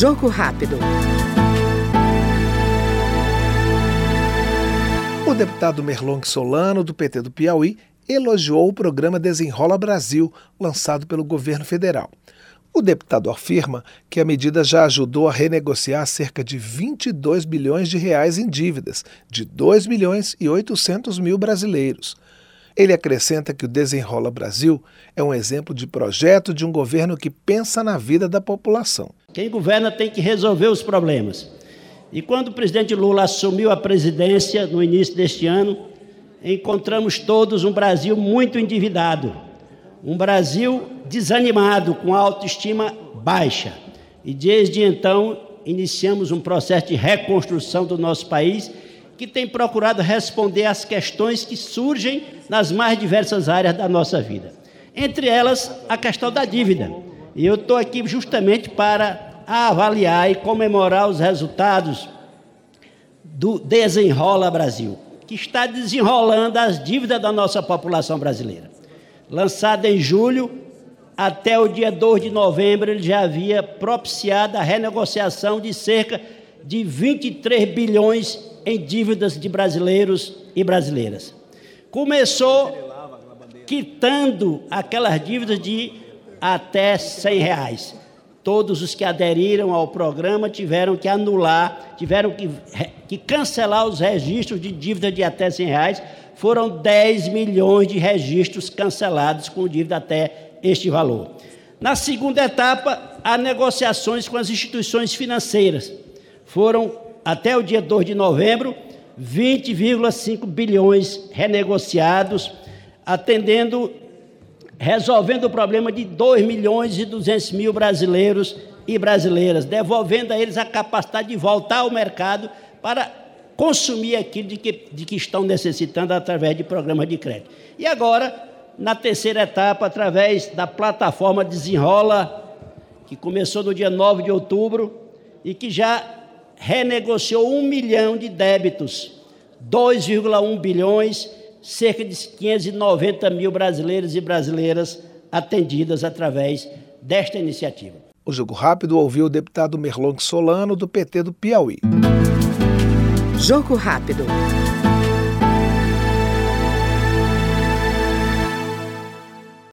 Jogo rápido. O deputado Merlong Solano, do PT do Piauí, elogiou o programa Desenrola Brasil, lançado pelo governo federal. O deputado afirma que a medida já ajudou a renegociar cerca de 22 bilhões de reais em dívidas de 2 milhões e 800 mil brasileiros. Ele acrescenta que o Desenrola Brasil é um exemplo de projeto de um governo que pensa na vida da população. Quem governa tem que resolver os problemas. E quando o presidente Lula assumiu a presidência no início deste ano, encontramos todos um Brasil muito endividado, um Brasil desanimado, com autoestima baixa. E desde então iniciamos um processo de reconstrução do nosso país que tem procurado responder às questões que surgem nas mais diversas áreas da nossa vida. Entre elas, a questão da dívida. E eu estou aqui justamente para avaliar e comemorar os resultados do Desenrola Brasil, que está desenrolando as dívidas da nossa população brasileira. Lançado em julho, até o dia 2 de novembro, ele já havia propiciado a renegociação de cerca de 23 bilhões em dívidas de brasileiros e brasileiras. Começou quitando aquelas dívidas de até 100 reais. Todos os que aderiram ao programa tiveram que anular, tiveram que, que cancelar os registros de dívida de até 100 reais. Foram 10 milhões de registros cancelados com dívida até este valor. Na segunda etapa, há negociações com as instituições financeiras. Foram até o dia 2 de novembro, 20,5 bilhões renegociados, atendendo, resolvendo o problema de 2 milhões e 200 mil brasileiros e brasileiras, devolvendo a eles a capacidade de voltar ao mercado para consumir aquilo de que, de que estão necessitando através de programas de crédito. E agora, na terceira etapa, através da plataforma Desenrola, que começou no dia 9 de outubro e que já renegociou um milhão de débitos, 2,1 bilhões, cerca de 590 mil brasileiros e brasileiras atendidas através desta iniciativa. O Jogo Rápido ouviu o deputado Merlong Solano, do PT do Piauí. Jogo Rápido.